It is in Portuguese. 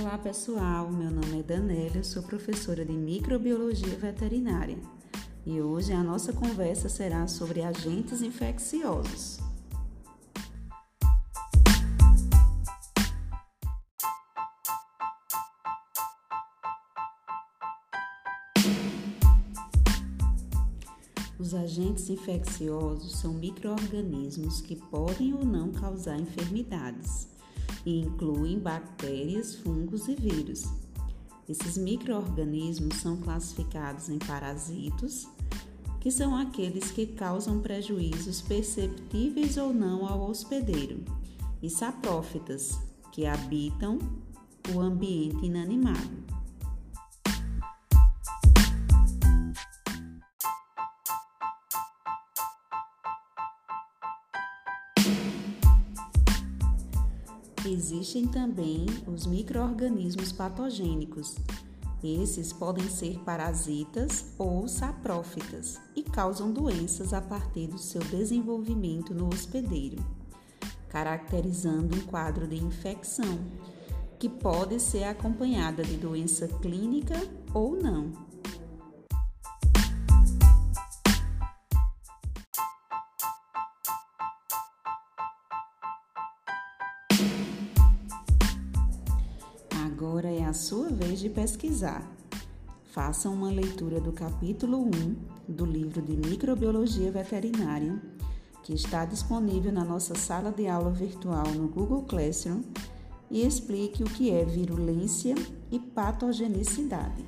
Olá pessoal, meu nome é Danélia, sou professora de microbiologia veterinária. E hoje a nossa conversa será sobre agentes infecciosos. Os agentes infecciosos são microorganismos que podem ou não causar enfermidades e incluem bactérias, fungos e vírus. Esses microorganismos são classificados em parasitos, que são aqueles que causam prejuízos perceptíveis ou não ao hospedeiro, e saprófitas, que habitam o ambiente inanimado. Existem também os microorganismos patogênicos. Esses podem ser parasitas ou saprófitas e causam doenças a partir do seu desenvolvimento no hospedeiro, caracterizando um quadro de infecção, que pode ser acompanhada de doença clínica ou não. Agora é a sua vez de pesquisar. Faça uma leitura do capítulo 1 do livro de Microbiologia Veterinária, que está disponível na nossa sala de aula virtual no Google Classroom, e explique o que é virulência e patogenicidade.